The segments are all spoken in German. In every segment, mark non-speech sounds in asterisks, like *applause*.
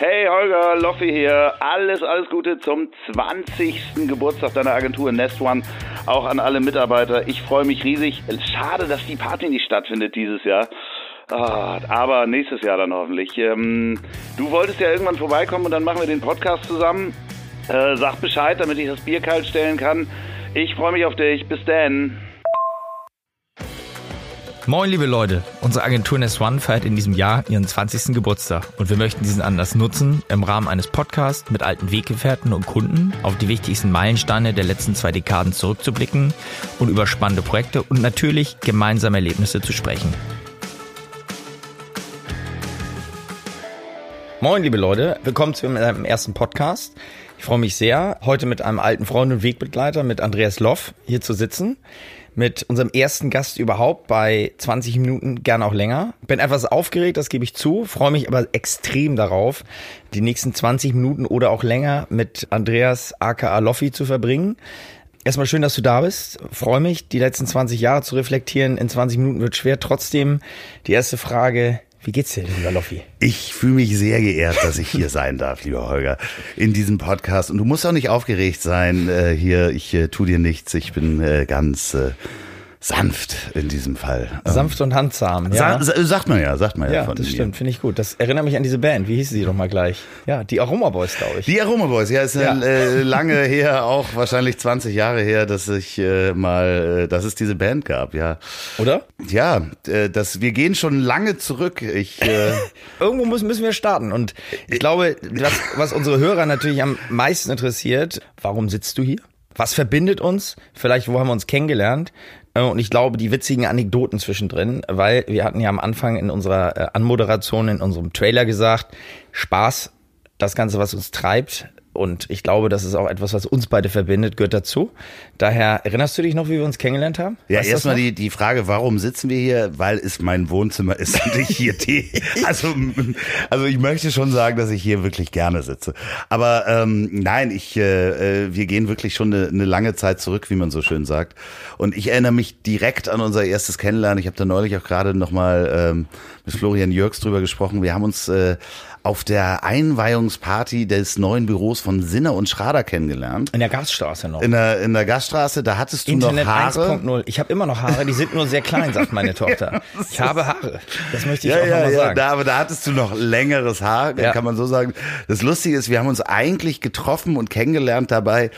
Hey Holger, Loffi hier. Alles, alles Gute zum 20. Geburtstag deiner Agentur Nest One. Auch an alle Mitarbeiter. Ich freue mich riesig. Schade, dass die Party nicht stattfindet dieses Jahr. Ah, aber nächstes Jahr dann hoffentlich. Ähm, du wolltest ja irgendwann vorbeikommen und dann machen wir den Podcast zusammen. Äh, sag Bescheid, damit ich das Bier kalt stellen kann. Ich freue mich auf dich. Bis dann. Moin, liebe Leute. Unsere Agentur Nest One feiert in diesem Jahr ihren 20. Geburtstag und wir möchten diesen Anlass nutzen, im Rahmen eines Podcasts mit alten Weggefährten und Kunden auf die wichtigsten Meilensteine der letzten zwei Dekaden zurückzublicken und über spannende Projekte und natürlich gemeinsame Erlebnisse zu sprechen. Moin, liebe Leute. Willkommen zu meinem ersten Podcast. Ich freue mich sehr, heute mit einem alten Freund und Wegbegleiter, mit Andreas Loff, hier zu sitzen. Mit unserem ersten Gast überhaupt bei 20 Minuten, gern auch länger. Bin etwas aufgeregt, das gebe ich zu, freue mich aber extrem darauf, die nächsten 20 Minuten oder auch länger mit Andreas aka Loffi zu verbringen. Erstmal schön, dass du da bist. Freue mich, die letzten 20 Jahre zu reflektieren. In 20 Minuten wird schwer. Trotzdem die erste Frage, wie geht's dir, lieber Loffi? Ich fühle mich sehr geehrt, dass ich hier sein darf, lieber Holger, in diesem Podcast. Und du musst auch nicht aufgeregt sein äh, hier. Ich äh, tu dir nichts. Ich bin äh, ganz äh, sanft in diesem Fall. Ähm, sanft und handsam, ja. Sa sagt man ja, sagt man ja. Ja, von das mir. stimmt, finde ich gut. Das erinnert mich an diese Band. Wie hieß sie doch mal gleich? Ja, die Aroma Boys, glaube ich. Die Aroma Boys, ja, ist Ja. Äh, lange *laughs* her, auch wahrscheinlich 20 Jahre her, dass ich äh, mal, äh, dass es diese Band gab, ja. Oder? Ja, äh, das, wir gehen schon lange zurück. Ich, äh, *laughs* Irgendwo müssen, müssen wir starten. Und ich glaube, das, was unsere Hörer natürlich am meisten interessiert, warum sitzt du hier? Was verbindet uns? Vielleicht, wo haben wir uns kennengelernt? Äh, Und ich glaube, die witzigen Anekdoten zwischendrin, weil wir hatten ja am Anfang in unserer äh, Anmoderation, in unserem Trailer gesagt, Spaß, das Ganze, was uns treibt. Und ich glaube, das ist auch etwas, was uns beide verbindet, gehört dazu. Daher, erinnerst du dich noch, wie wir uns kennengelernt haben? Ja, erstmal die, die Frage, warum sitzen wir hier? Weil es mein Wohnzimmer ist und ich hier Tee. *laughs* Also, also ich möchte schon sagen, dass ich hier wirklich gerne sitze. Aber ähm, nein, ich, äh, äh, wir gehen wirklich schon eine, eine lange Zeit zurück, wie man so schön sagt. Und ich erinnere mich direkt an unser erstes Kennenlernen. Ich habe da neulich auch gerade nochmal ähm, mit Florian Jörgs drüber gesprochen. Wir haben uns äh, auf der Einweihungsparty des neuen Büros von Sinner und Schrader kennengelernt. In der Gasstraße noch. In der, in der Gaststraße, da hattest du Internet noch Haare. 1.0. Ich habe immer noch Haare, die sind nur sehr klein, sagt meine *laughs* Tochter. Ich habe Haare. Das möchte ich Ja, auch ja, nochmal ja, sagen. da, aber da hattest du noch längeres Haar, Ja. kann man so sagen. Das Lustige ist, wir haben uns eigentlich getroffen und kennengelernt dabei,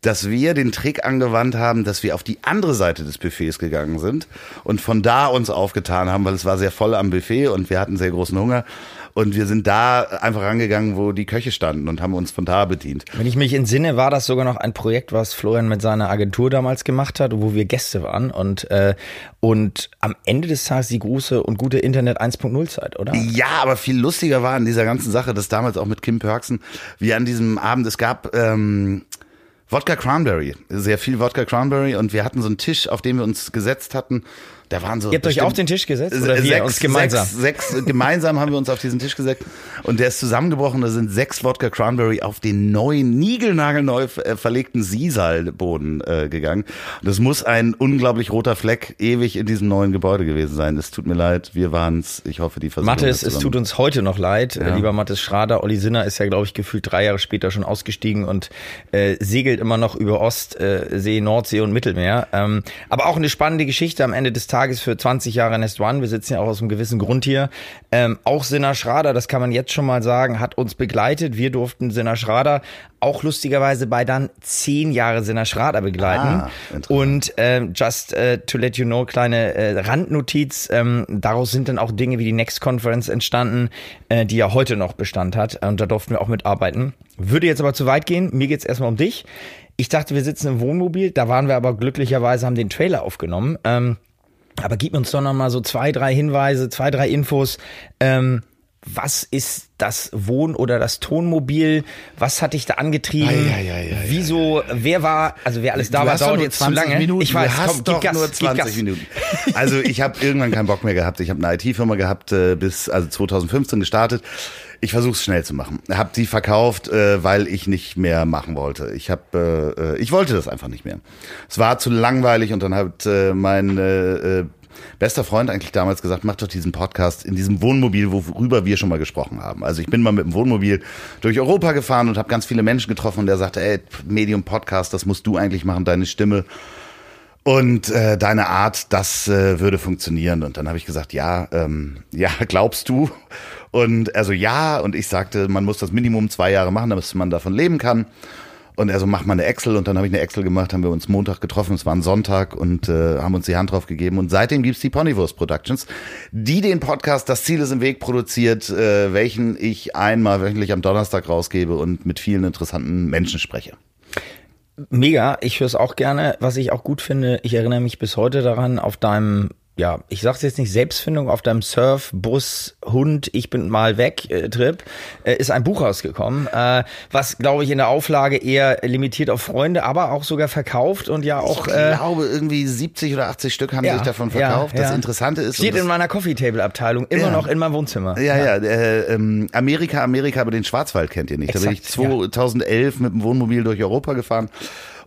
dass wir den Trick angewandt haben, dass wir auf die andere Seite des Buffets gegangen sind und von da uns aufgetan haben, weil es war sehr voll am Buffet und wir hatten sehr großen Hunger. Und wir sind da einfach rangegangen, wo die Köche standen und haben uns von da bedient. Wenn ich mich entsinne, war das sogar noch ein Projekt, was Florian mit seiner Agentur damals gemacht hat, wo wir Gäste waren und äh, und am Ende des Tages die große und gute Internet 1.0 Zeit, oder? Ja, aber viel lustiger war an dieser ganzen Sache, das damals auch mit Kim Perksen, wie an diesem Abend, es gab ähm, Wodka Cranberry, sehr viel Wodka Cranberry und wir hatten so einen Tisch, auf dem wir uns gesetzt hatten. Da waren so Ihr habt euch auf den Tisch gesetzt oder wir uns gemeinsam? Sechs, sechs, gemeinsam haben wir uns auf diesen Tisch gesetzt und der ist zusammengebrochen. Da sind sechs Wodka Cranberry auf den neuen, niegelnagelneu äh, verlegten Sisal-Boden äh, gegangen. Das muss ein unglaublich roter Fleck ewig in diesem neuen Gebäude gewesen sein. Es tut mir leid, wir waren's. Ich hoffe, die Versuchung Mathis, es tut uns heute noch leid. Ja. Lieber Mathis Schrader, Olli Sinner ist ja, glaube ich, gefühlt drei Jahre später schon ausgestiegen und äh, segelt immer noch über Ostsee, äh, See, Nordsee und Mittelmeer. Ähm, aber auch eine spannende Geschichte am Ende des Tages für 20 Jahre Nest One. Wir sitzen ja auch aus einem gewissen Grund hier. Ähm, auch Sinner Schrader, das kann man jetzt schon mal sagen, hat uns begleitet. Wir durften Sinner Schrader auch lustigerweise bei dann zehn Jahre Sinner Schrader begleiten. Ah. Und ähm, just äh, to let you know, kleine äh, Randnotiz, ähm, daraus sind dann auch Dinge wie die Next Conference entstanden, äh, die ja heute noch Bestand hat. Und da durften wir auch mitarbeiten. Würde jetzt aber zu weit gehen. Mir geht's erstmal um dich. Ich dachte, wir sitzen im Wohnmobil. Da waren wir aber glücklicherweise, haben den Trailer aufgenommen. Ähm, aber gib uns doch noch mal so zwei, drei Hinweise, zwei, drei Infos. Ähm, was ist das Wohn- oder das Tonmobil? Was hat dich da angetrieben? Ei, ei, ei, Wieso, wer war, also wer alles da Du war, dauert nur jetzt zu lange. Minuten. Ich weiß, du hast komm, doch Gas, nur gib 20 Gas. Minuten. Also ich habe irgendwann keinen Bock mehr gehabt. Ich habe eine IT-Firma gehabt äh, bis also 2015 gestartet. Ich versuche es schnell zu machen. Habe die verkauft, äh, weil ich nicht mehr machen wollte. Ich habe, äh, äh, ich wollte das einfach nicht mehr. Es war zu langweilig und dann hat äh, mein äh, äh, bester Freund eigentlich damals gesagt, mach doch diesen Podcast in diesem Wohnmobil, worüber wir schon mal gesprochen haben. Also ich bin mal mit dem Wohnmobil durch Europa gefahren und habe ganz viele Menschen getroffen und der sagte, ey, Medium Podcast, das musst du eigentlich machen, deine Stimme und äh, deine Art, das äh, würde funktionieren. Und dann habe ich gesagt, ja, ähm, ja, glaubst du? Und also ja, und ich sagte, man muss das Minimum zwei Jahre machen, damit man davon leben kann. Und er so, mach mal eine Excel. Und dann habe ich eine Excel gemacht, haben wir uns Montag getroffen, es war ein Sonntag und äh, haben uns die Hand drauf gegeben. Und seitdem gibt's die Ponywurst Productions, die den Podcast Das Ziel ist im Weg produziert, äh, welchen ich einmal wöchentlich am Donnerstag rausgebe und mit vielen interessanten Menschen spreche. Mega, ich höre es auch gerne. Was ich auch gut finde, ich erinnere mich bis heute daran, auf deinem ja, ich sag's jetzt nicht, Selbstfindung auf deinem Surf, Bus, Hund, ich bin mal weg, äh, Trip, äh, ist ein Buch rausgekommen, äh, was, glaube ich, in der Auflage eher limitiert auf Freunde, aber auch sogar verkauft und ja auch. Ich äh, glaube, irgendwie 70 oder 80 Stück haben ja, sich davon verkauft. Ja, ja. Das Interessante ist. Steht in meiner Coffee Table Abteilung, immer noch in meinem Wohnzimmer. Ja, ja, äh, ähm, Amerika, Amerika, aber den Schwarzwald kennt ihr nicht. Exakt, da bin ich 2011 mit dem Wohnmobil durch Europa gefahren.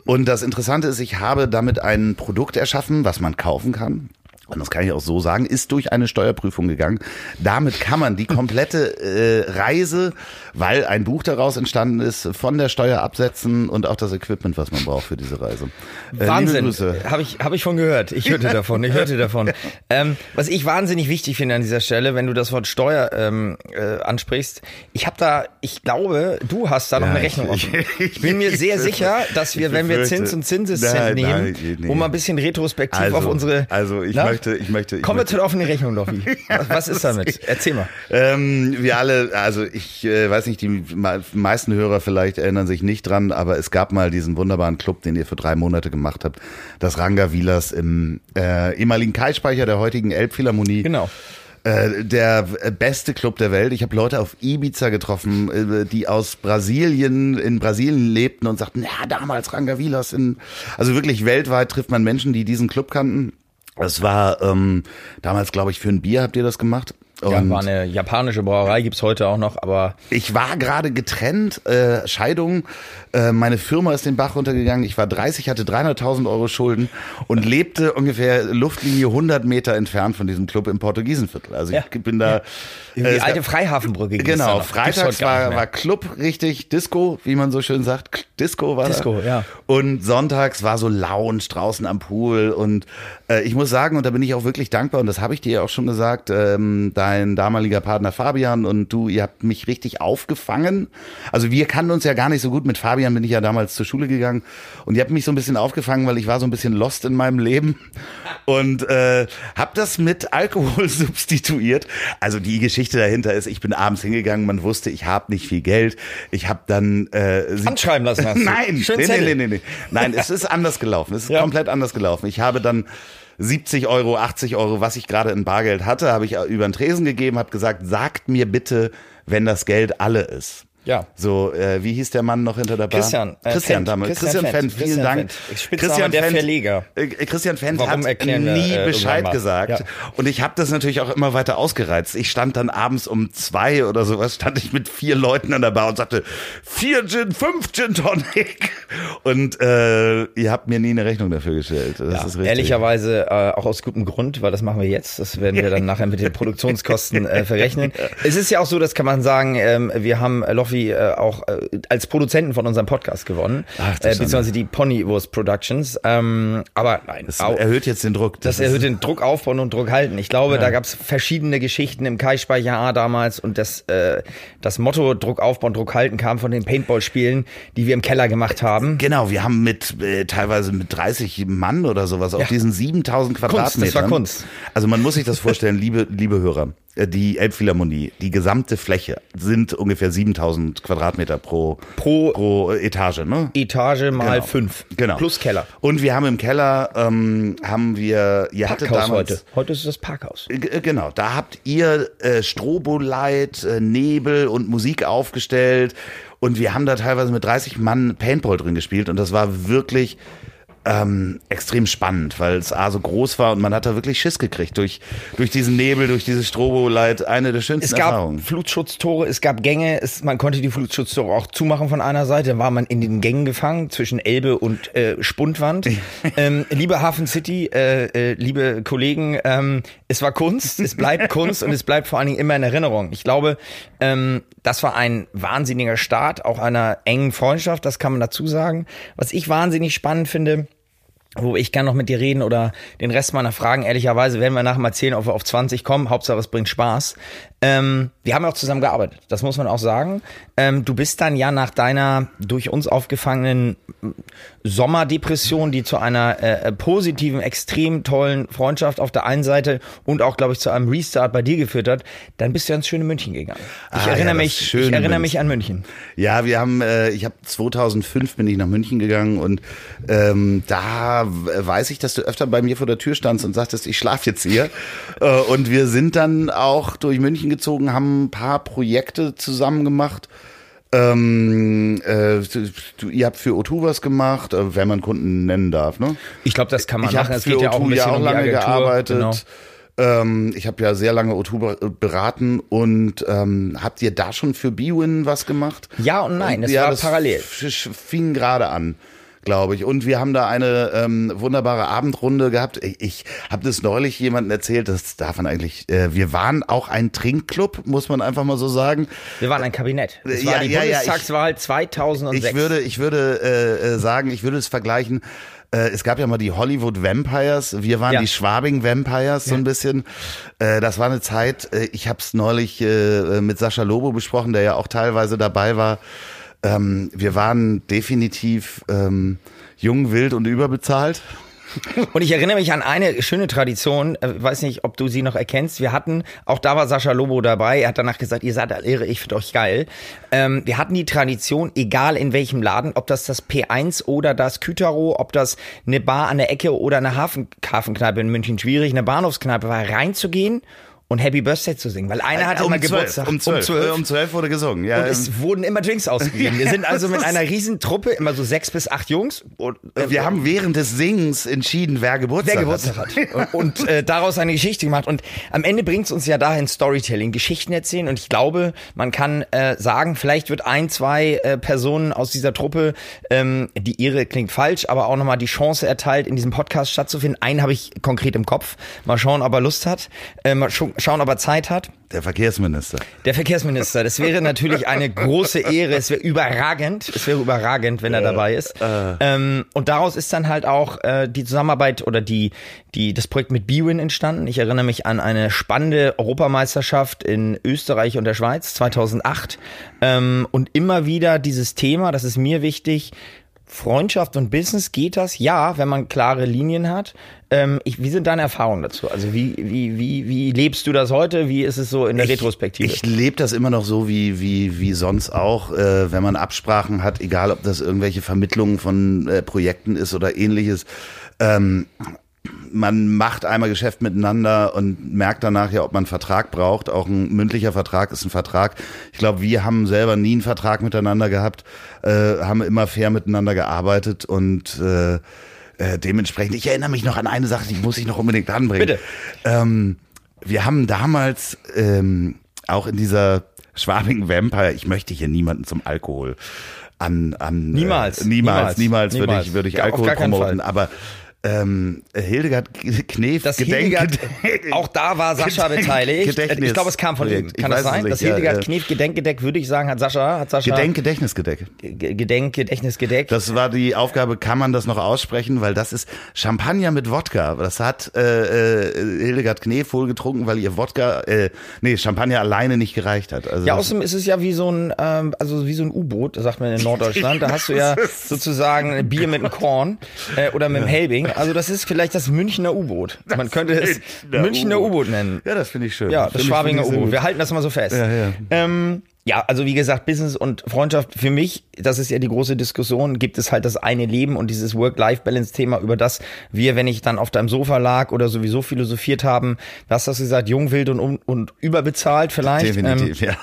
Und das Interessante ist, ich habe damit ein Produkt erschaffen, was man kaufen kann und das kann ich auch so sagen, ist durch eine Steuerprüfung gegangen. Damit kann man die komplette äh, Reise, weil ein Buch daraus entstanden ist, von der Steuer absetzen und auch das Equipment, was man braucht für diese Reise. Äh, Wahnsinn, habe ich, hab ich von gehört. Ich hörte davon, ich hörte davon. Ähm, was ich wahnsinnig wichtig finde an dieser Stelle, wenn du das Wort Steuer ähm, äh, ansprichst, ich habe da, ich glaube, du hast da noch ja, eine Rechnung offen. *laughs* Ich, bin mir sehr sicher, dass wir, wenn wir Zins und Zinseszent nehmen, nein, nee. um mal ein bisschen retrospektiv also, auf unsere... Also ich na, möchte, ich möchte. Ich Kommen wir zur offenen Rechnung, Loffi. *laughs* Was, was ist damit? Erzähl mal. Ähm, wir alle, also ich äh, weiß nicht, die meisten Hörer vielleicht erinnern sich nicht dran, aber es gab mal diesen wunderbaren Club, den ihr für drei Monate gemacht habt, das Ranga Vilas im äh, ehemaligen Kai-Speicher der heutigen Elbphilharmonie. Genau äh, der beste Club der Welt. Ich habe Leute auf Ibiza getroffen, äh, die aus Brasilien in Brasilien lebten und sagten, ja, damals Rangavilas in also wirklich weltweit trifft man Menschen, die diesen Club kannten. Es war ähm, damals, glaube ich, für ein Bier habt ihr das gemacht. Und ja, war eine japanische Brauerei, gibt's heute auch noch, aber. Ich war gerade getrennt, äh, Scheidung. Äh, meine Firma ist den Bach runtergegangen. Ich war 30, hatte 300.000 Euro Schulden und lebte ungefähr Luftlinie 100 Meter entfernt von diesem Club im Portugiesenviertel. Also ich bin da. Die äh, alte Freihafenbrücke. Genau, freitags war, war Club richtig, Disco, wie man so schön sagt. Disco war Disco, da. ja. Und sonntags war so Lounge draußen am Pool. Und äh, ich muss sagen, und da bin ich auch wirklich dankbar, und das habe ich dir ja auch schon gesagt, ähm, dein damaliger Partner Fabian und du, ihr habt mich richtig aufgefangen. Also wir kannten uns ja gar nicht so gut. Mit Fabian bin ich ja damals zur Schule gegangen. Und ihr habt mich so ein bisschen aufgefangen, weil ich war so ein bisschen lost in meinem Leben. Und äh, habe das mit Alkohol *laughs* substituiert. Also die Geschichte dahinter ist, ich bin abends hingegangen, man wusste, ich habe nicht viel Geld. Ich habe dann äh, anschreiben lassen. Hast du. *laughs* Nein, Schön nee, nee, nee, nee, Nein, es ist anders gelaufen. Es ist *laughs* ja. komplett anders gelaufen. Ich habe dann 70 Euro, 80 Euro, was ich gerade in Bargeld hatte, habe ich über den Tresen gegeben, habe gesagt, sagt mir bitte, wenn das Geld alle ist. Ja. So, äh, wie hieß der Mann noch hinter der Bar? Christian. Äh, Christian damals. Christian, Christian Fendt, vielen Dank. Fendt. Christian der Fendt, Verleger. Äh, Christian Fendt Warum hat nie wir, äh, Bescheid gesagt. Ja. Und ich habe das natürlich auch immer weiter ausgereizt. Ich stand dann abends um zwei oder sowas, stand ich mit vier Leuten an der Bar und sagte, vier Gin, fünf Gin Tonic. Und äh, ihr habt mir nie eine Rechnung dafür gestellt. Das ja, ist richtig. Ehrlicherweise äh, auch aus gutem Grund, weil das machen wir jetzt. Das werden wir dann *laughs* nachher mit den Produktionskosten äh, verrechnen. *laughs* Es ist ja auch so, das kann man sagen, ähm, wir haben Loffi äh, auch äh, als Produzenten von unserem Podcast gewonnen, Ach, äh, beziehungsweise die Ponywurst Productions. Ähm, aber nein, das auch, erhöht jetzt den Druck. Das, das erhöht den Druck aufbauen und Druck halten. Ich glaube, ja. da gab es verschiedene Geschichten im Kai-Speicher A damals und das, äh, das Motto Druck aufbauen, Druck halten kam von den Paintball-Spielen, die wir im Keller gemacht haben. Genau, wir haben mit äh, teilweise mit 30 Mann oder sowas ja. auf diesen 7000 Quadratmetern. Kunst, das war Kunst. Also man muss sich das vorstellen, *laughs* liebe, liebe Hörer. Äh, die Elbphilharmonie, die gesamte Fläche sind ungefähr 7000 Quadratmeter pro, pro, pro Etage, ne? Etage mal genau. fünf. Genau. Plus Keller. Und wir haben im Keller, ähm, haben wir, ihr hattet damals. heute. Heute ist das Parkhaus. Äh, genau. Da habt ihr äh, Strobolight, äh, Nebel und Musik aufgestellt. Und wir haben da teilweise mit 30 Mann Paintball drin gespielt. Und das war wirklich ähm, extrem spannend, weil es A so groß war und man hat da wirklich Schiss gekriegt durch, durch diesen Nebel, durch dieses Strobolight. Eine der schönsten Es gab Erfahrungen. Flutschutztore, es gab Gänge, es, man konnte die Flutschutztore auch zumachen von einer Seite, dann war man in den Gängen gefangen zwischen Elbe und äh, Spundwand. *laughs* ähm, liebe Hafen City, äh, äh, liebe Kollegen, ähm, es war Kunst, es bleibt *laughs* Kunst und es bleibt vor allen Dingen immer in Erinnerung. Ich glaube, ähm, das war ein wahnsinniger Start, auch einer engen Freundschaft, das kann man dazu sagen. Was ich wahnsinnig spannend finde, wo ich kann noch mit dir reden oder den Rest meiner Fragen, ehrlicherweise werden wir nachher mal erzählen, ob wir auf 20 kommen. Hauptsache, es bringt Spaß. Ähm, wir haben ja auch zusammen gearbeitet, das muss man auch sagen. Ähm, du bist dann ja nach deiner durch uns aufgefangenen Sommerdepression, die zu einer äh, positiven, extrem tollen Freundschaft auf der einen Seite und auch, glaube ich, zu einem Restart bei dir geführt hat, dann bist du ins schöne München gegangen. Ich Ah, ja, erinnere das mich, ich erinnere München. mich an München. Ja, wir haben, äh, ich habe 2005 bin ich nach München gegangen und ähm, da weiß ich, dass du öfter bei mir vor der Tür standst und sagtest, ich schlafe jetzt hier. äh, und wir sind dann auch durch München gezogen, haben ein paar Projekte zusammen gemacht. Ähm, äh, du, ihr habt für O2 was gemacht, äh, wenn man Kunden nennen darf, ne? Ich glaube, das kann man ich machen. habe Es geht ja O2 auch ein bisschen ja auch um lange Agentur. gearbeitet. Genau. Ähm, ich habe ja sehr lange O2 be- beraten und ähm, habt ihr da schon für Bwin was gemacht? Ja und nein, das war parallel. f- f- fing gerade an, glaube ich. Und wir haben da eine ähm, wunderbare Abendrunde gehabt. Ich, ich habe das neulich jemandem erzählt, das darf man eigentlich. Äh, wir waren auch ein Trinkclub, muss man einfach mal so sagen. Wir waren ein Kabinett. Das Ja, war die ja, ja, ich- Bundestagswahl 2006. Ich würde, ich würde äh, äh, sagen, ich würde es vergleichen. Äh, es gab ja mal die Hollywood Vampires. Wir waren Ja. die Schwabing Vampires so ein bisschen. Äh, das war eine Zeit. Äh, ich habe es neulich äh, mit Sascha Lobo besprochen, der ja auch teilweise dabei war. Ähm, wir waren definitiv ähm, jung, wild und überbezahlt. Und ich erinnere mich an eine schöne Tradition, äh, weiß nicht, ob du sie noch erkennst. Wir hatten, auch da war Sascha Lobo dabei, er hat danach gesagt, ihr seid alle irre, ich finde euch geil. Ähm, wir hatten die Tradition, egal in welchem Laden, ob das das P1 oder das Kütaro, ob das eine Bar an der Ecke oder eine Hafen Hafenkneipe in München schwierig, eine Bahnhofskneipe war, reinzugehen und Happy Birthday zu singen, weil einer hatte immer Geburtstag Um zwölf, um, um zwölf wurde gesungen. Ja, Und ähm, es wurden immer Drinks ausgegeben. Wir *laughs* sind also mit einer riesen Truppe, immer so sechs bis acht Jungs. Und, äh, wir haben während des Singens entschieden, wer Geburtstag, wer Geburtstag hat. Und, und äh, *laughs* daraus eine Geschichte gemacht. Und am Ende bringt es uns ja dahin Storytelling, Geschichten erzählen. Und ich glaube, man kann äh, sagen, vielleicht wird ein, zwei äh, Personen aus dieser Truppe, ähm, die ihre klingt falsch, aber auch nochmal die Chance erteilt, in diesem Podcast stattzufinden. Einen habe ich konkret im Kopf. Mal schauen, ob er Lust hat. Äh, mal scha schauen, ob er Zeit hat. Der Verkehrsminister. Der Verkehrsminister, das wäre natürlich eine große Ehre. Es wäre überragend. Es wäre überragend, wenn er dabei ist. Ähm, und daraus ist dann halt auch äh, die Zusammenarbeit oder die, die, das Projekt mit Bwin entstanden. Ich erinnere mich an eine spannende Europameisterschaft in Österreich und der Schweiz 2008. Ähm, und immer wieder dieses Thema, das ist mir wichtig, Freundschaft und Business, geht das? Ja, wenn man klare Linien hat. Ähm, ich, wie sind deine Erfahrungen dazu? Also wie, wie, wie, wie lebst du das heute? Wie ist es so in der Retrospektive? Ich lebe das immer noch so wie, wie, wie sonst auch, äh, wenn man Absprachen hat, egal ob das irgendwelche Vermittlungen von äh, Projekten ist oder ähnliches. Ähm, man macht einmal Geschäft miteinander und merkt danach ja, ob man einen Vertrag braucht. Auch ein mündlicher Vertrag ist ein Vertrag. Ich glaube, wir haben selber nie einen Vertrag miteinander gehabt, äh, haben immer fair miteinander gearbeitet und äh, äh, dementsprechend, ich erinnere mich noch an eine Sache, die muss ich noch unbedingt anbringen. Bitte. Ähm, wir haben damals ähm, auch in dieser Schwabing Vampire, ich möchte hier niemanden zum Alkohol an, an Niemals. äh, niemals, Niemals. niemals, würde Niemals. ich, würde ich Gar- auf Alkohol promoten, aber ähm, Hildegard Knef, Das Gedenk, auch da war Sascha Gedenk- beteiligt. Gedächtnis- ich glaube, es kam von ihm. Kann das sein? nicht, Das Hildegard ja. Knef Gedenkgedeck, würde ich sagen, hat Sascha, hat Sascha Gedenk, Gedächtnisgedeck. Ge- Gedenk, Gedächtnis gedeckt. Das war die Aufgabe, kann man das noch aussprechen, weil das ist Champagner mit Wodka. Das hat äh, äh, Hildegard Knef wohl getrunken, weil ihr Wodka, äh, nee, Champagner alleine nicht gereicht hat. Also ja, außerdem ist es ja wie so ein, ähm, also wie so ein U-Boot, sagt man in *laughs* Norddeutschland. Da hast du ja sozusagen Bier mit einem Korn äh, oder mit einem Helbing. Also das ist vielleicht das Münchner U-Boot. Man könnte es Münchner U-Boot. Nennen. ja, das finde ich schön. Ja, das Schwabinger U-Boot. Wir halten das mal so fest. Ja, ja. Ähm, ja, also wie gesagt, Business und Freundschaft für mich, das ist ja die große Diskussion, gibt es halt das eine Leben und dieses Work-Life-Balance-Thema, über das wir, wenn ich dann auf deinem Sofa lag oder sowieso philosophiert haben, was hast du gesagt, jung, wild und, un- und überbezahlt vielleicht. Definitiv, Ähm, ja.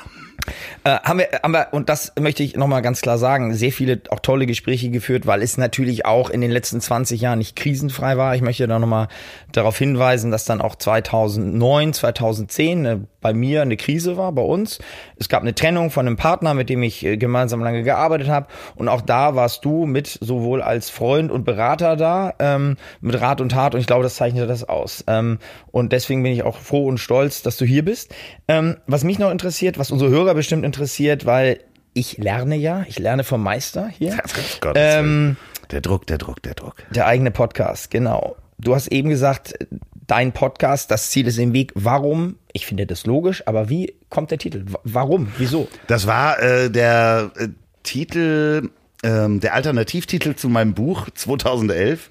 Äh, haben, wir, haben wir, und das möchte ich nochmal ganz klar sagen, sehr viele auch tolle Gespräche geführt, weil es natürlich auch in den letzten 20 Jahren nicht krisenfrei war. Ich möchte da nochmal darauf hinweisen, dass dann auch 2009, 2010 äh, bei mir eine Krise war, bei uns. Es gab eine Trennung von einem Partner, mit dem ich äh, gemeinsam lange gearbeitet habe. Und auch da warst du mit sowohl als Freund und Berater da, ähm, mit Rat und Tat. Und ich glaube, das zeichnet das aus. Ähm, und deswegen bin ich auch froh und stolz, dass du hier bist. Ähm, was mich noch interessiert, was unsere Hörer bestimmt interessiert, weil ich lerne ja, ich lerne vom Meister hier. *laughs* Gott, ähm, der Druck, der Druck, der Druck. Der eigene Podcast, genau. Du hast eben gesagt, dein Podcast, das Ziel ist im Weg. Warum? Ich finde das logisch, aber wie kommt der Titel? Warum? Wieso? Das war äh, der äh, Titel, äh, der Alternativtitel zu meinem Buch *laughs* 2011,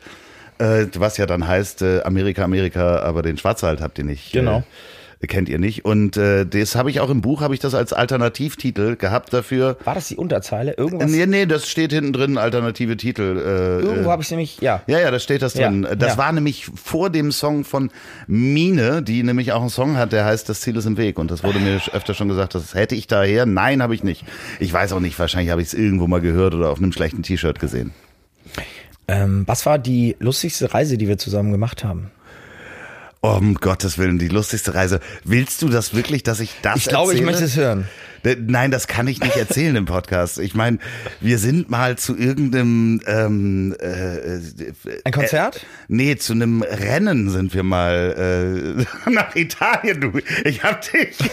äh, was ja dann heißt äh, Amerika, Amerika, aber den Schwarzwald habt ihr nicht. Genau. Äh, kennt ihr nicht. Und äh, das habe ich auch im Buch, habe ich das als Alternativtitel gehabt dafür. War das die Unterzeile? Irgendwas? Nee, nee, das steht hinten drin, alternative Titel. Äh, Irgendwo habe ich nämlich, ja. Ja, ja, da steht das drin. Ja, das ja. war nämlich vor dem Song von Mine, die nämlich auch einen Song hat, der heißt Das Ziel ist im Weg. Und das wurde mir öfter schon gesagt, das hätte ich daher. Nein, habe ich nicht. Ich weiß auch nicht, wahrscheinlich habe ich es irgendwo mal gehört oder auf einem schlechten T-Shirt gesehen. Ähm, was war die lustigste Reise, die wir zusammen gemacht haben? Um Gottes Willen, die lustigste Reise. Willst du das wirklich, dass ich das Ich glaube, ich erzähle? möchte es hören. D- Nein, das kann ich nicht erzählen im Podcast. Ich meine, wir sind mal zu irgendeinem ähm, äh, Ein Konzert? Äh, nee, zu einem Rennen sind wir mal äh, *laughs* nach Italien. Du, ich hab dich. *laughs*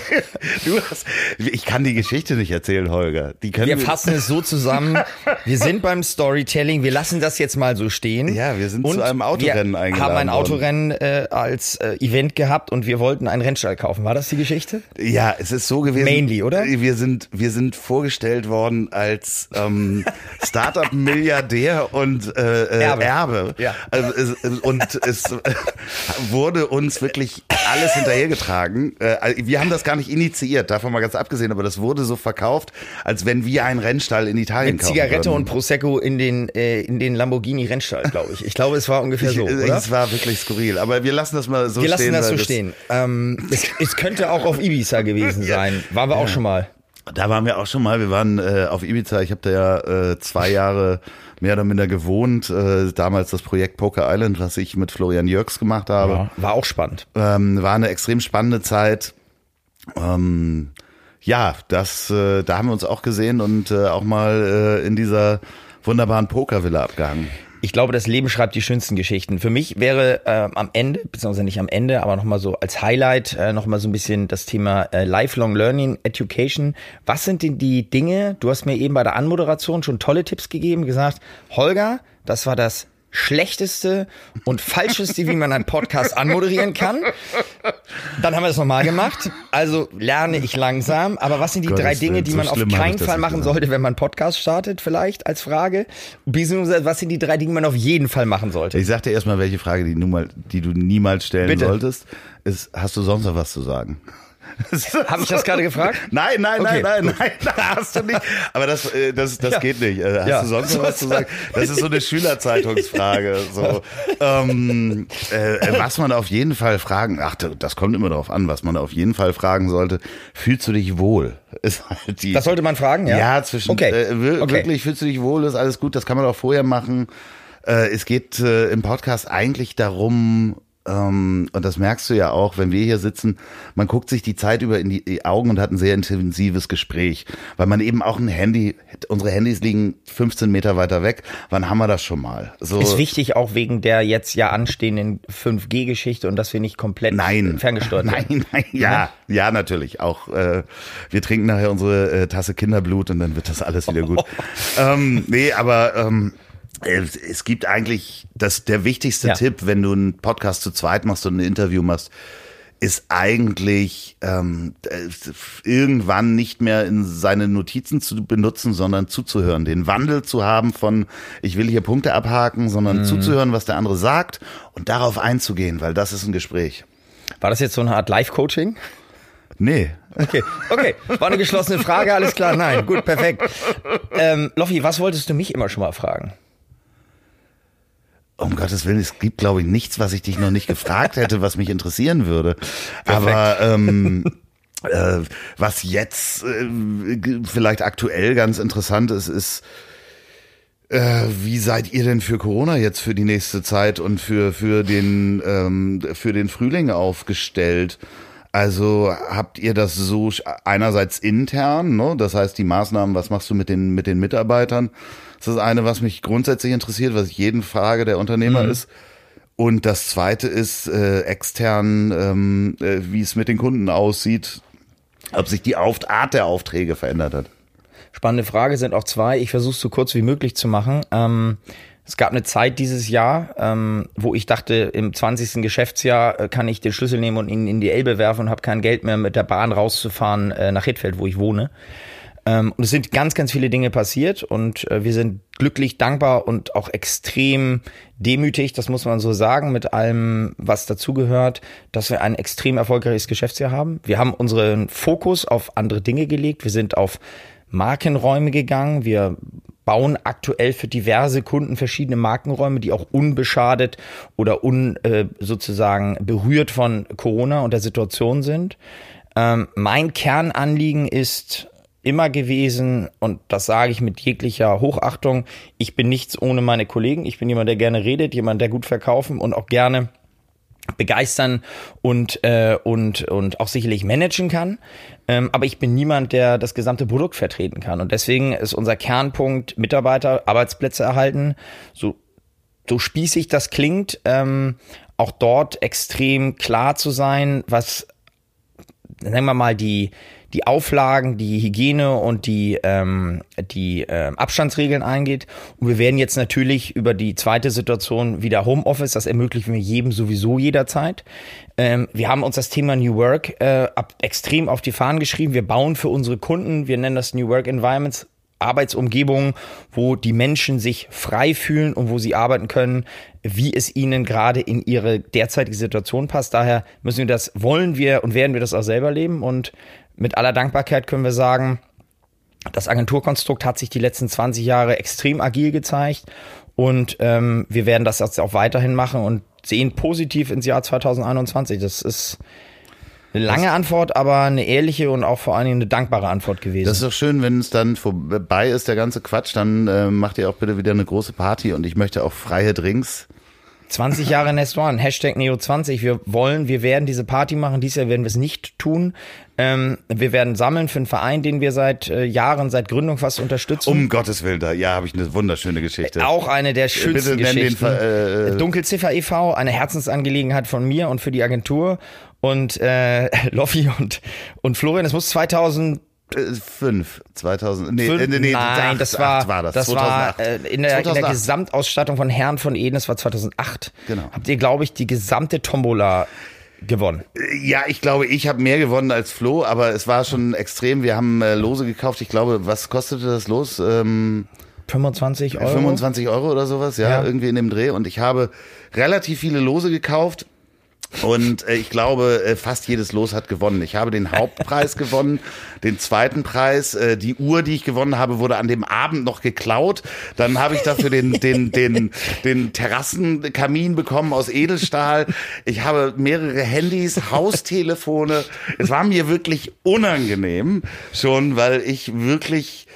Du hast. Ich kann die Geschichte nicht erzählen, Holger. Die können Wir fassen es so zusammen. Wir sind beim Storytelling. Wir lassen das jetzt mal so stehen. Ja, wir sind und zu einem Autorennen wir eingeladen haben ein. Autorennen äh, als äh, Event gehabt und wir wollten einen Rennstall kaufen. War das die Geschichte? Ja, es ist so gewesen. Mainly, oder? Wir sind, wir sind vorgestellt worden als ähm, Startup-Milliardär und äh, äh, Erbe. Erbe. Ja. Also, es, und es *laughs* wurde uns wirklich alles hinterhergetragen. Äh, wir haben das gar nicht initiiert, davon mal ganz abgesehen, aber das wurde so verkauft, als wenn wir einen Rennstall in Italien Mit kaufen Zigarette würden. und Prosecco in den äh, in den Lamborghini Rennstall, glaube ich. Ich glaube, es war ungefähr so, Ich- oder? Es war wirklich skurril, aber wir lassen das mal so Wir stehen. lassen das so stehen. Ähm, es, es könnte auch auf Ibiza gewesen *laughs* sein. Waren wir auch schon mal. Da waren wir auch schon mal. Wir waren äh, auf Ibiza. Ich habe da ja äh, zwei Jahre mehr oder minder gewohnt. Äh, damals das Projekt Poker Island, was ich mit Florian Jörgs gemacht habe. War auch spannend. Ähm, war eine extrem spannende Zeit. Ähm, ja, das, äh, da haben wir uns auch gesehen und äh, auch mal äh, in dieser wunderbaren Pokervilla abgehangen. Ich glaube, das Leben schreibt die schönsten Geschichten. Für mich wäre äh, am Ende, beziehungsweise nicht am Ende, aber nochmal so als Highlight äh, nochmal so ein bisschen das Thema äh, Lifelong Learning, Education. Was sind denn die Dinge, du hast mir eben bei der Anmoderation schon tolle Tipps gegeben, gesagt, Holger, das war das schlechteste und falscheste, wie man einen Podcast anmoderieren kann. Dann haben wir das nochmal gemacht. Also lerne ich langsam. Aber was sind die Gottes drei Dinge, die so man auf keinen Fall machen sollte, wenn man einen Podcast startet, vielleicht als Frage? Beziehungsweise, was sind die drei Dinge, die man auf jeden Fall machen sollte? Ich sag dir erstmal, welche Frage, die, nun mal, die du niemals stellen Bitte. solltest, ist, hast du sonst noch was zu sagen? *laughs* Habe ich das gerade gefragt? Nein, nein, Okay, nein, nein, nein, hast du nicht. Aber das, äh, das, das Ja. geht nicht. Äh, Hast Ja. du sonst noch was zu *laughs* sagen? Das ist so eine Schülerzeitungsfrage. So, *laughs* ähm, äh, was man auf jeden Fall fragen, ach, das kommt immer darauf an, was man auf jeden Fall fragen sollte. Fühlst du dich wohl? Ist halt die, Das sollte man fragen, ja? ja, zwischen Okay. äh, Okay. wirklich fühlst du dich wohl, ist alles gut, das kann man auch vorher machen. Äh, es geht äh, im Podcast eigentlich darum, ähm, und das merkst du ja auch, wenn wir hier sitzen, man guckt sich die Zeit über in die, Augen und hat ein sehr intensives Gespräch, weil man eben auch ein Handy, unsere Handys liegen 15 Meter weiter weg. Wann haben wir das schon mal? So, Ist wichtig auch wegen der jetzt ja anstehenden 5G-Geschichte und dass wir nicht komplett Nein. ferngesteuert *laughs* werden. Nein, nein, ja, ja, natürlich. Auch äh, wir trinken nachher unsere äh, Tasse Kinderblut und dann wird das alles wieder gut. *laughs* ähm, nee, aber ähm, es, es gibt eigentlich das der wichtigste Ja. Tipp, wenn du einen Podcast zu zweit machst und ein Interview machst, ist eigentlich ähm, äh, irgendwann nicht mehr in seine Notizen zu benutzen, sondern zuzuhören, den Wandel zu haben von ich will hier Punkte abhaken, Mhm. sondern zuzuhören, was der andere sagt und darauf einzugehen, weil das ist ein Gespräch. War das jetzt so eine Art Live-Coaching? Nee. Okay, okay. War eine geschlossene Frage, alles klar. Nein, gut, perfekt. Ähm, Loffi, was wolltest du mich immer schon mal fragen? Um Gottes Willen, es gibt, glaube ich, nichts, was ich dich noch nicht gefragt hätte, was mich interessieren würde. Aber ähm, Äh, was jetzt äh, vielleicht aktuell ganz interessant ist, ist, äh, wie seid ihr denn für Corona jetzt für die nächste Zeit und für, für, den, ähm, für den Frühling aufgestellt? Also habt ihr das so einerseits intern, ne? das heißt die Maßnahmen, was machst du mit den, mit den Mitarbeitern? Das ist eine, was mich grundsätzlich interessiert, was ich jeden frage, der Unternehmer mhm. ist. Und das zweite ist äh, extern, ähm, äh, wie es mit den Kunden aussieht, ob sich die Art der Aufträge verändert hat. Spannende Frage sind auch zwei. Ich versuche es so kurz wie möglich zu machen. Ähm, es gab eine Zeit dieses Jahr, ähm, wo ich dachte, im 20. Geschäftsjahr äh, kann ich den Schlüssel nehmen und ihn in die Elbe werfen und habe kein Geld mehr mit der Bahn rauszufahren äh, nach Hittfeld, wo ich wohne. Ähm, und es sind ganz, ganz viele Dinge passiert und äh, wir sind glücklich, dankbar und auch extrem demütig, das muss man so sagen, mit allem, was dazugehört, dass wir ein extrem erfolgreiches Geschäftsjahr haben. Wir haben unseren Fokus auf andere Dinge gelegt. Wir sind auf Markenräume gegangen. Wir bauen aktuell für diverse Kunden verschiedene Markenräume, die auch unbeschadet oder un, äh, sozusagen berührt von Corona und der Situation sind. Ähm, mein Kernanliegen ist immer gewesen, und das sage ich mit jeglicher Hochachtung, ich bin nichts ohne meine Kollegen. Ich bin jemand, der gerne redet, jemand, der gut verkaufen und auch gerne begeistern und, äh, und, und auch sicherlich managen kann. Ähm, aber ich bin niemand, der das gesamte Produkt vertreten kann. Und deswegen ist unser Kernpunkt Mitarbeiter, Arbeitsplätze erhalten. So, so spießig das klingt, ähm, auch dort extrem klar zu sein, was, sagen wir mal, die, die Auflagen, die Hygiene und die, ähm, die äh, Abstandsregeln eingeht. Und wir werden jetzt natürlich über die zweite Situation wieder Homeoffice, das ermöglichen wir jedem sowieso jederzeit. Ähm, wir haben uns das Thema New Work äh, ab, extrem auf die Fahnen geschrieben. Wir bauen für unsere Kunden, wir nennen das New Work Environments, Arbeitsumgebungen, wo die Menschen sich frei fühlen und wo sie arbeiten können, wie es ihnen gerade in ihre derzeitige Situation passt. Daher müssen wir das, wollen wir und werden wir das auch selber leben. Und mit aller Dankbarkeit können wir sagen, das Agenturkonstrukt hat sich die letzten 20 Jahre extrem agil gezeigt und ähm, wir werden das jetzt auch weiterhin machen und sehen positiv ins Jahr 2021. Das ist eine lange Antwort, aber eine ehrliche und auch vor allen Dingen eine dankbare Antwort gewesen. Das ist doch schön, wenn es dann vorbei ist, der ganze Quatsch, dann äh, macht ihr auch bitte wieder eine große Party und ich möchte auch freie Drinks. 20 Jahre Nest One, Hashtag Neo20. Wir wollen, wir werden diese Party machen. Dieses Jahr werden wir es nicht tun. Ähm, wir werden sammeln für einen Verein, den wir seit äh, Jahren, seit Gründung fast unterstützen. Um Gottes Willen, da ja, habe ich eine wunderschöne Geschichte. Auch eine der schönsten Bitte Geschichten. Den, äh, Dunkelziffer e.V., eine Herzensangelegenheit von mir und für die Agentur. Und äh, *laughs* Loffi und, und Florian, es muss 2000 Fünf, 2000, nee, Fünf, nee, nee, nein, acht, das war, war das, das 2008. war äh, in, der, 2008. in der Gesamtausstattung von Herrn von Eden, das war 2008. Genau. Habt ihr, glaube ich, die gesamte Tombola gewonnen? Ja, ich glaube, ich habe mehr gewonnen als Flo, aber es war schon extrem. Wir haben äh, Lose gekauft. Ich glaube, was kostete das Los? Ähm, 25 Euro. 25 Euro oder sowas, ja, ja, irgendwie in dem Dreh. Und ich habe relativ viele Lose gekauft und äh, ich glaube, äh, fast jedes Los hat gewonnen. Ich habe den Hauptpreis *laughs* gewonnen, den zweiten Preis. Äh, die Uhr, die ich gewonnen habe, wurde an dem Abend noch geklaut. Dann habe ich dafür den, den, den, den Terrassenkamin bekommen aus Edelstahl. Ich habe mehrere Handys, Haustelefone. Es war mir wirklich unangenehm schon, weil ich wirklich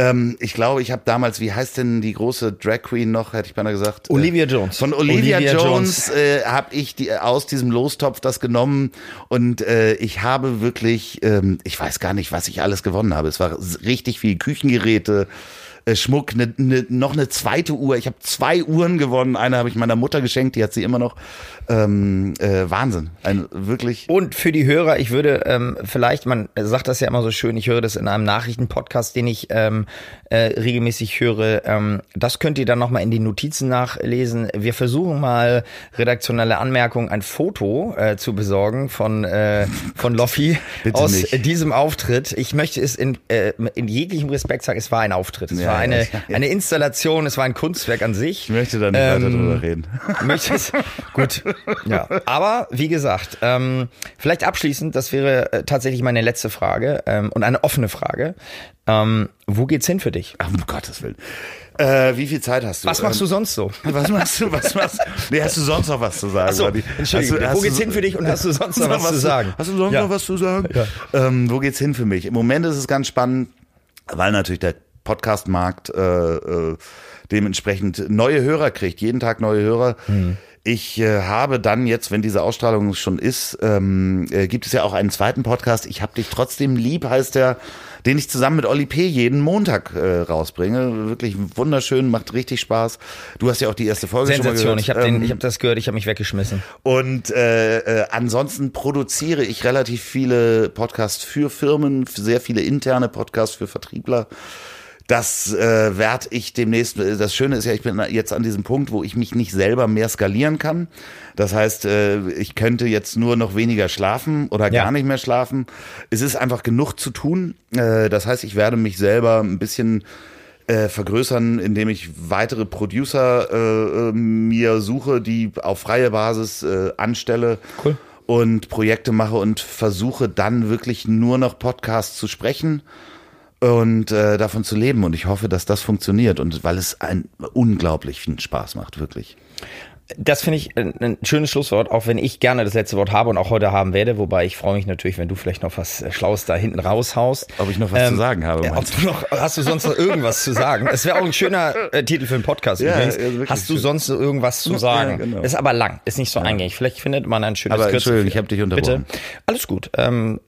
ähm, ich glaube, ich habe damals, wie heißt denn die große Drag Queen noch, hätte ich beinahe gesagt? Äh, Olivia Jones. Von Olivia, Olivia Jones, Jones. Äh, habe ich die, aus diesem Lostopf das genommen und äh, ich habe wirklich, ähm, ich weiß gar nicht, was ich alles gewonnen habe. Es war richtig viel Küchengeräte. Äh, Schmuck, ne, ne, noch eine zweite Uhr. Ich habe zwei Uhren gewonnen. Eine habe ich meiner Mutter geschenkt, die hat sie immer noch. Ähm, äh, Wahnsinn. Ein, wirklich. Und für die Hörer, ich würde ähm, vielleicht, man sagt das ja immer so schön, ich höre das in einem Nachrichtenpodcast, den ich ähm, äh, regelmäßig höre. Ähm, das könnt ihr dann nochmal in die Notizen nachlesen. Wir versuchen mal redaktionelle Anmerkungen, ein Foto äh, zu besorgen von, äh, von Loffi *laughs* aus nicht. diesem Auftritt. Ich möchte es in, äh, in jeglichem Respekt sagen, es war ein Auftritt. Es ja war ja, eine, ja, ja. eine Installation, es war ein Kunstwerk an sich. Ich möchte da nicht Ähm, weiter drüber reden. *laughs* Möchtest? Gut. Ja. Aber wie gesagt, ähm, vielleicht abschließend, das wäre äh, tatsächlich meine letzte Frage ähm, und eine offene Frage. Ähm, wo geht's hin für dich? Ach, um Gottes Willen. Äh, wie viel Zeit hast du? Was machst du sonst so? *laughs* Was machst du? Was machst Nee, hast du sonst noch was zu sagen? Buddy? Entschuldigung, Hast du- wo geht's hin für dich und hast du sonst noch was, zu sagen? Hast du sonst Ja. noch was zu sagen? Ähm, wo geht's hin für mich? Im Moment ist es ganz spannend, weil natürlich der Podcast-Markt äh, äh, dementsprechend neue Hörer kriegt, jeden Tag neue Hörer. Hm. Ich äh, habe dann jetzt, wenn diese Ausstrahlung schon ist, ähm, äh, gibt es ja auch einen zweiten Podcast. Ich hab dich trotzdem lieb, heißt der, den ich zusammen mit Olli P. jeden Montag äh, rausbringe. Wirklich wunderschön, macht richtig Spaß. Du hast ja auch die erste Folge schon mal Sensation. gehört. Ich habe Ähm, ich hab das gehört, ich habe mich weggeschmissen. und äh, äh, ansonsten produziere ich relativ viele Podcasts für Firmen, sehr viele interne Podcasts für Vertriebler. Das äh, werde ich demnächst. Das Schöne ist ja, ich bin jetzt an diesem Punkt, wo ich mich nicht selber mehr skalieren kann. Das heißt, äh, ich könnte jetzt nur noch weniger schlafen oder Ja. gar nicht mehr schlafen. Es ist einfach genug zu tun. Äh, das heißt, ich werde mich selber ein bisschen äh, vergrößern, indem ich weitere Producer äh, äh, mir suche, die auf freie Basis äh, anstelle Cool. und Projekte mache und versuche dann wirklich nur noch Podcasts zu sprechen und äh, davon zu leben. Und ich hoffe, dass das funktioniert und weil es einen unglaublichen Spaß macht, wirklich. Das finde ich ein, schönes Schlusswort, auch wenn ich gerne das letzte Wort habe und auch heute haben werde. Wobei ich freue mich natürlich, wenn du vielleicht noch was äh, Schlaues da hinten raushaust. Ob ich noch was zu sagen habe, äh, Ob du noch, hast du sonst noch irgendwas zu sagen? Es wäre auch ein schöner äh, Titel für einen Podcast Ja, übrigens. ja, hast du schön. sonst noch irgendwas zu Ja, sagen? genau. Ist aber lang, ist nicht so eingängig. Vielleicht findet man ein schönes Aber Entschuldigung, ich habe dich unterbrochen. Bitte. Alles gut. Ähm,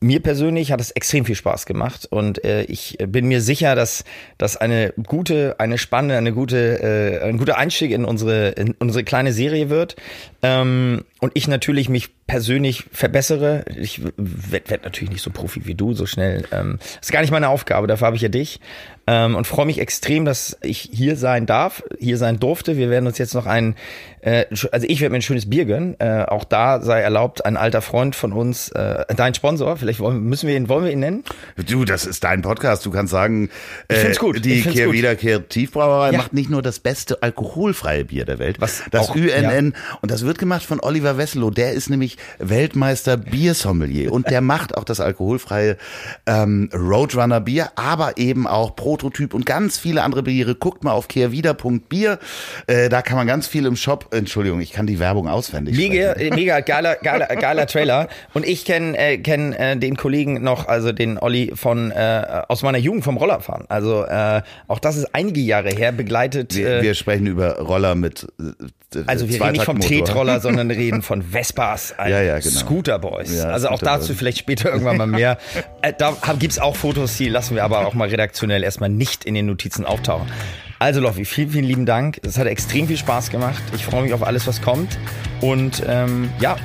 mir persönlich hat es extrem viel Spaß gemacht und äh, ich bin mir sicher, dass das eine gute, eine spannende, eine gute, äh, ein guter Einstieg in unsere in unsere kleine Serie wird. Ähm, und ich natürlich mich persönlich verbessere. Ich werde werd natürlich nicht so Profi wie du so schnell. Ähm, ist gar nicht meine Aufgabe. Dafür habe ich ja dich ähm, und freue mich extrem, dass ich hier sein darf, hier sein durfte. Wir werden uns jetzt noch ein, äh, also ich werde mir ein schönes Bier gönnen. Äh, auch da sei erlaubt, ein alter Freund von uns, äh, dein Sponsor. Vielleicht wollen, müssen wir ihn, wollen wir ihn nennen? Du, das ist dein Podcast. Du kannst sagen, äh, find's gut. die Ich find's gut. Kehrwieder Kreativbrauerei Ja. macht nicht nur das beste alkoholfreie Bier der Welt, Was das auch- UNN. Und das wird gemacht von Oliver Wesselow. Der ist nämlich Weltmeister Biersommelier. Und der macht auch das alkoholfreie ähm, Roadrunner Bier, aber eben auch Prototyp und ganz viele andere Biere. Guckt mal auf kehrwieder.bier. Äh, da kann man ganz viel im Shop, Entschuldigung, ich kann die Werbung auswendig Mega, sprechen. äh, mega geiler, geiler, geiler Trailer. Und ich kenne äh, kenn, äh, den Kollegen noch, also den Olli von äh, aus meiner Jugend vom Rollerfahren. Also äh, auch das ist einige Jahre her begleitet. Wir, äh, wir sprechen über Roller mit äh, Also wir reden nicht vom. Tretroller, sondern *laughs* reden von Vespas, ein Ja, ja, genau. Scooter Boys. Ja, also auch Scooter dazu Boys. vielleicht später irgendwann mal mehr. *laughs* äh, da hab- gibt's auch Fotos, die lassen wir aber auch mal redaktionell erstmal nicht in den Notizen auftauchen. Also Loffi, vielen, vielen lieben Dank. Es hat extrem viel Spaß gemacht. Ich freue mich auf alles, was kommt. Und ähm, ja,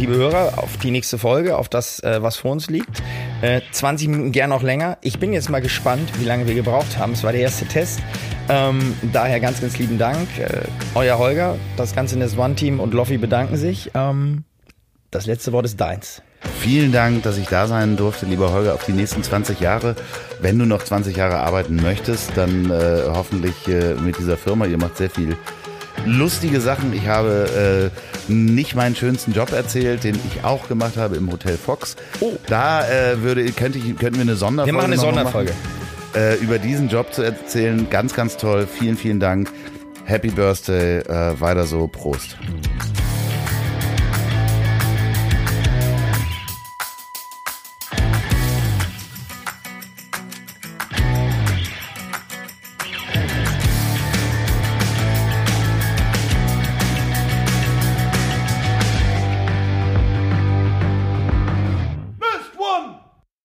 liebe Hörer, auf die nächste Folge, auf das, äh, was vor uns liegt. Äh, 20 Minuten gern noch länger. Ich bin jetzt mal gespannt, wie lange wir gebraucht haben. Es war der erste Test. Ähm, daher ganz, ganz lieben Dank. Äh, euer Holger, das ganze Nest One Team und Loffi bedanken sich. Ähm, das letzte Wort ist deins. Vielen Dank, dass ich da sein durfte, lieber Holger, auf die nächsten 20 Jahre. Wenn du noch 20 Jahre arbeiten möchtest, dann äh, hoffentlich äh, mit dieser Firma. Ihr macht sehr viel lustige Sachen. Ich habe äh, nicht meinen schönsten Job erzählt, den ich auch gemacht habe im Hotel Fox. Oh. Da äh, würde, könnte ich, könnten wir eine Sonderfolge Wir machen eine Sonderfolge. Machen, äh, über diesen Job zu erzählen. Ganz, ganz toll. Vielen, vielen Dank. Happy Birthday. Äh, weiter so. Prost.